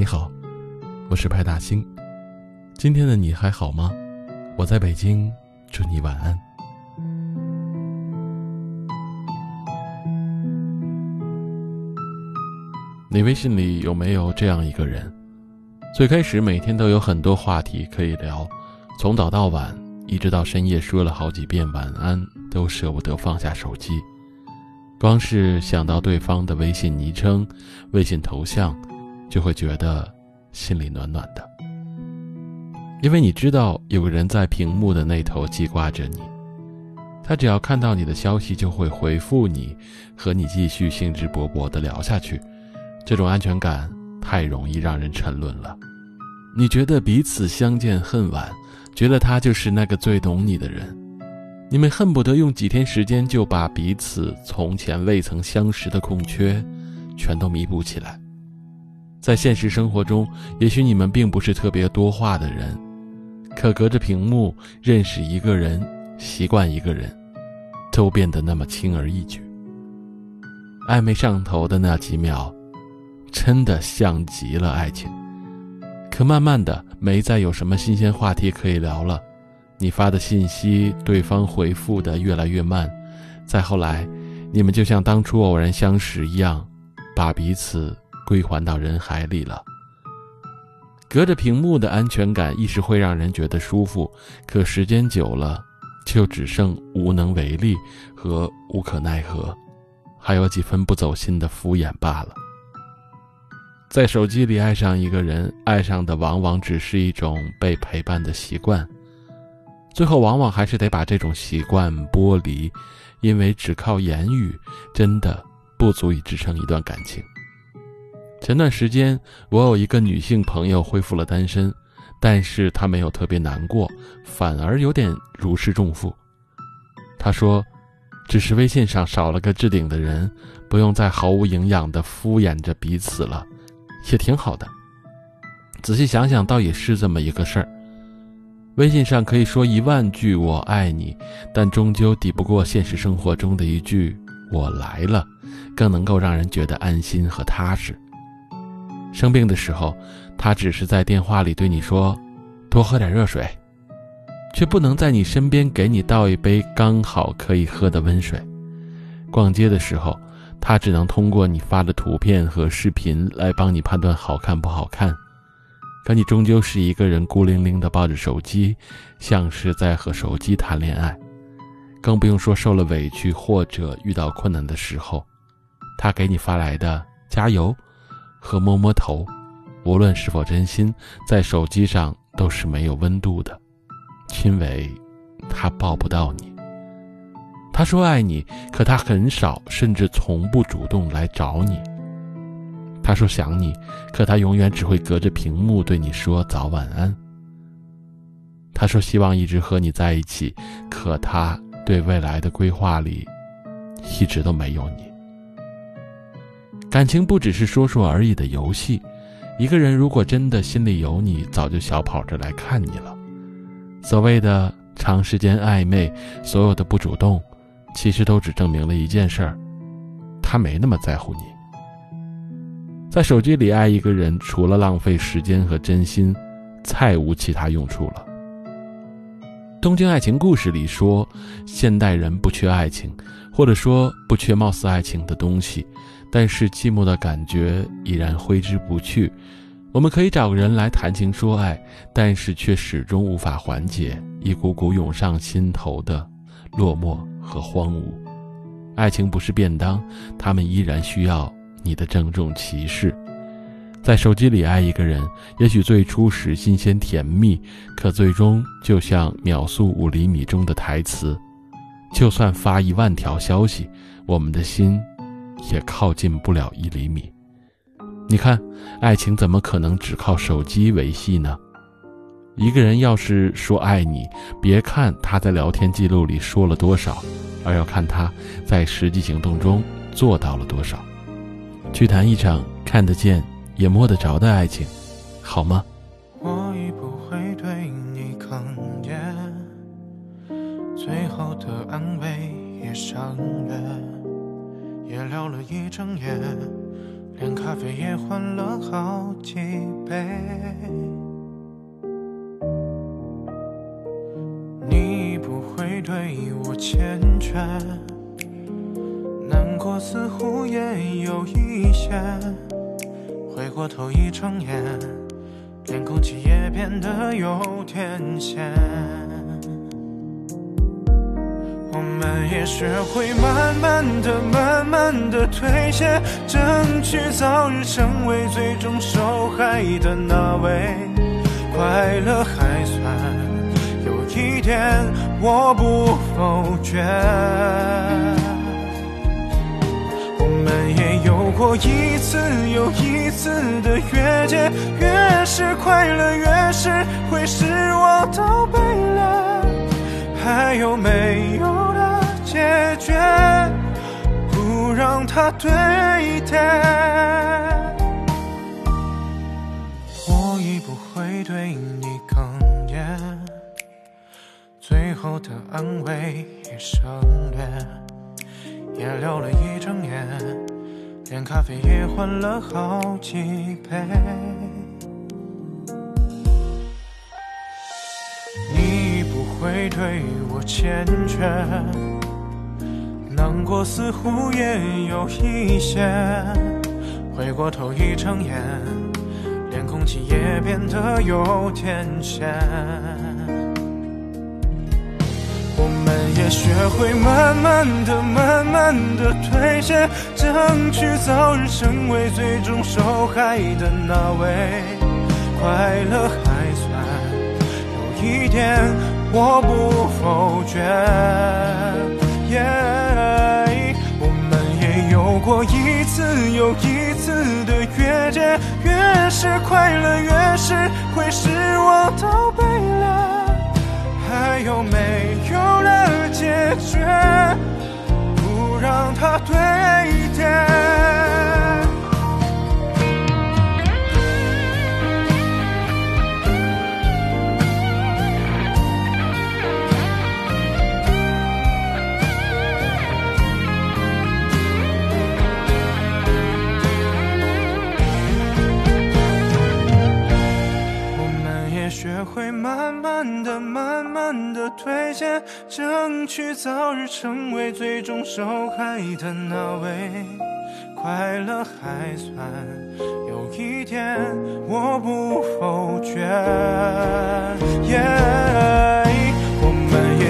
你好，我是派大星。今天的你还好吗？我在北京，祝你晚安。你微信里有没有这样一个人？最开始每天都有很多话题可以聊，从早到晚，一直到深夜，说了好几遍晚安，都舍不得放下手机。光是想到对方的微信昵称、微信头像，就会觉得心里暖暖的。因为你知道有个人在屏幕的那头记挂着你，他只要看到你的消息就会回复你，和你继续兴致勃勃地聊下去。这种安全感太容易让人沉沦了。你觉得彼此相见恨晚，觉得他就是那个最懂你的人，你们恨不得用几天时间就把彼此从前未曾相识的空缺，全都弥补起来。在现实生活中，也许你们并不是特别多话的人，可隔着屏幕认识一个人，习惯一个人，都变得那么轻而易举。暧昧上头的那几秒。真的像极了爱情，可慢慢的没再有什么新鲜话题可以聊了。你发的信息，对方回复的越来越慢，再后来，你们就像当初偶然相识一样，把彼此归还到人海里了。隔着屏幕的安全感一时会让人觉得舒服，可时间久了，就只剩无能为力和无可奈何，还有几分不走心的敷衍罢了。在手机里爱上一个人，爱上的往往只是一种被陪伴的习惯，最后往往还是得把这种习惯剥离，因为只靠言语真的不足以支撑一段感情。前段时间，我有一个女性朋友恢复了单身，但是她没有特别难过，反而有点如释重负。她说：“只是微信上少了个置顶的人，不用再毫无营养的敷衍着彼此了。”也挺好的。仔细想想，倒也是这么一个事儿。微信上可以说一万句“我爱你”，但终究抵不过现实生活中的一句“我来了”，更能够让人觉得安心和踏实。生病的时候，他只是在电话里对你说：“多喝点热水”，却不能在你身边给你倒一杯刚好可以喝的温水。逛街的时候。他只能通过你发的图片和视频来帮你判断好看不好看，可你终究是一个人孤零零的抱着手机，像是在和手机谈恋爱。更不用说受了委屈或者遇到困难的时候，他给你发来的加油和摸摸头，无论是否真心，在手机上都是没有温度的，因为他抱不到你。他说爱你，可他很少，甚至从不主动来找你。他说想你，可他永远只会隔着屏幕对你说早晚安。他说希望一直和你在一起，可他对未来的规划里，一直都没有你。感情不只是说说而已的游戏，一个人如果真的心里有你，早就小跑着来看你了。所谓的长时间暧昧，所有的不主动。其实都只证明了一件事儿，他没那么在乎你。在手机里爱一个人，除了浪费时间和真心，再无其他用处了。《东京爱情故事》里说，现代人不缺爱情，或者说不缺貌似爱情的东西，但是寂寞的感觉依然挥之不去。我们可以找个人来谈情说爱，但是却始终无法缓解一股股涌上心头的落寞。和荒芜，爱情不是便当，他们依然需要你的郑重其事。在手机里爱一个人，也许最初时新鲜甜蜜，可最终就像秒速五厘米中的台词，就算发一万条消息，我们的心也靠近不了一厘米。你看，爱情怎么可能只靠手机维系呢？一个人要是说爱你，别看他在聊天记录里说了多少，而要看他在实际行动中做到了多少。去谈一场看得见也摸得着的爱情，好吗？我已不会对你哽咽，最后的安慰也伤人，也聊了一整夜。连咖啡也换了好几杯。你不会对我缱绻，难过似乎也有一些。回过头一睁眼，连空气也变得有点咸。我们也学会慢慢的、慢慢的退却，争取早日成为最终受害的那位。快乐还算有一点，我不否决。过一次又一次的越界，越是快乐，越是会失望到背了。还有没有的解决，不让它堆叠？我已不会对你哽咽，最后的安慰也省略，也留了一整夜，连咖啡也换了好几杯。你不会对我缱绻，难过似乎也有一些。回过头一睁眼，连空气也变得有点咸。我们也学会慢慢的、慢慢的退却，争取早日成为最终受害的那位。快乐还算有一点，我不否决。我们也有过一次又一次的越界，越是快乐，越是慢的退却，争取早日成为最终受害的那位。快乐还算有一点，我不否决。我们也